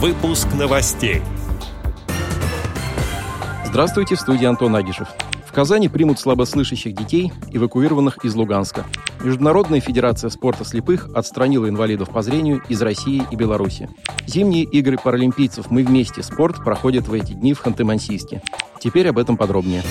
Выпуск новостей. Здравствуйте, в студии Антон Агишев. В Казани примут слабослышащих детей, эвакуированных из Луганска. Международная федерация спорта слепых отстранила инвалидов по зрению из России и Беларуси. Зимние игры паралимпийцев «Мы вместе. Спорт» проходят в эти дни в Ханты-Мансийске. Теперь об этом подробнее.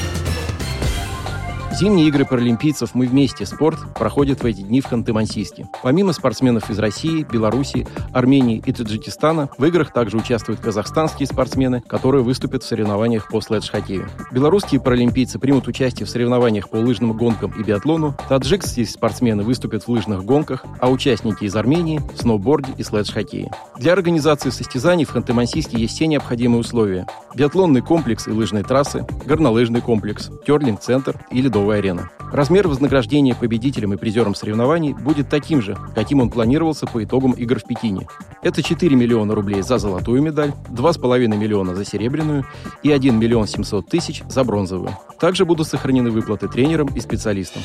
Зимние игры паралимпийцев «Мы вместе. Спорт» проходят в эти дни в Ханты-Мансийске. Помимо спортсменов из России, Беларуси, Армении и Таджикистана, в играх также участвуют казахстанские спортсмены, которые выступят в соревнованиях по следж-хоккею. Белорусские паралимпийцы примут участие в соревнованиях по лыжным гонкам и биатлону, таджикские спортсмены выступят в лыжных гонках, а участники из Армении – в сноуборде и следж-хоккее. Для организации состязаний в Ханты-Мансийске есть все необходимые условия. Биатлонный комплекс и лыжные трассы, горнолыжный комплекс, керлинг-центр и ледовый Ледовая арена. Размер вознаграждения победителям и призерам соревнований будет таким же, каким он планировался по итогам игр в Пекине. Это 4 миллиона рублей за золотую медаль, 2,5 миллиона за серебряную и 1 миллион 700 тысяч за бронзовую. Также будут сохранены выплаты тренерам и специалистам.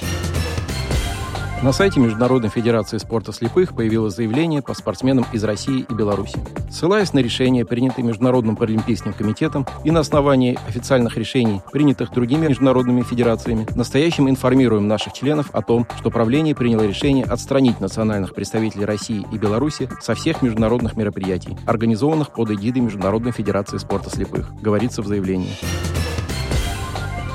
На сайте Международной Федерации спорта слепых появилось заявление по спортсменам из России и Беларуси. Ссылаясь на решения, принятые Международным паралимпийским комитетом и на основании официальных решений, принятых другими международными федерациями, настоящим информируем наших членов о том, что правление приняло решение отстранить национальных представителей России и Беларуси со всех международных мероприятий, организованных под эгидой Международной Федерации спорта слепых, говорится в заявлении.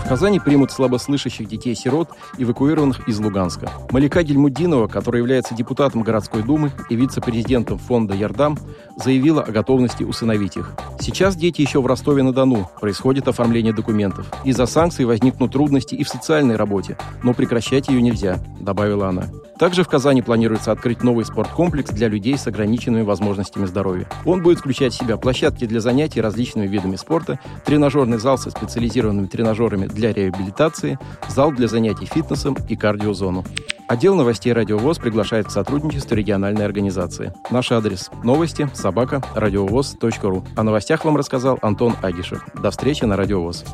В Казани примут слабослышащих детей-сирот, эвакуированных из Луганска. Малика Гельмудинова, которая является депутатом городской думы и вице-президентом фонда «Ярдам», заявила о готовности усыновить их. Сейчас дети еще в Ростове-на-Дону. Происходит оформление документов. Из-за санкций возникнут трудности и в социальной работе, но прекращать ее нельзя, добавила она. Также в Казани планируется открыть новый спорткомплекс для людей с ограниченными возможностями здоровья. Он будет включать в себя площадки для занятий различными видами спорта, тренажерный зал со специализированными тренажерами для реабилитации, зал для занятий фитнесом и кардиозону. Отдел новостей «Радио ВОЗ» приглашает к сотрудничеству региональной организации. Наш адрес – новости собака радиовоз.ру. О новостях вам рассказал Антон Агишев. До встречи на «Радио ВОЗ».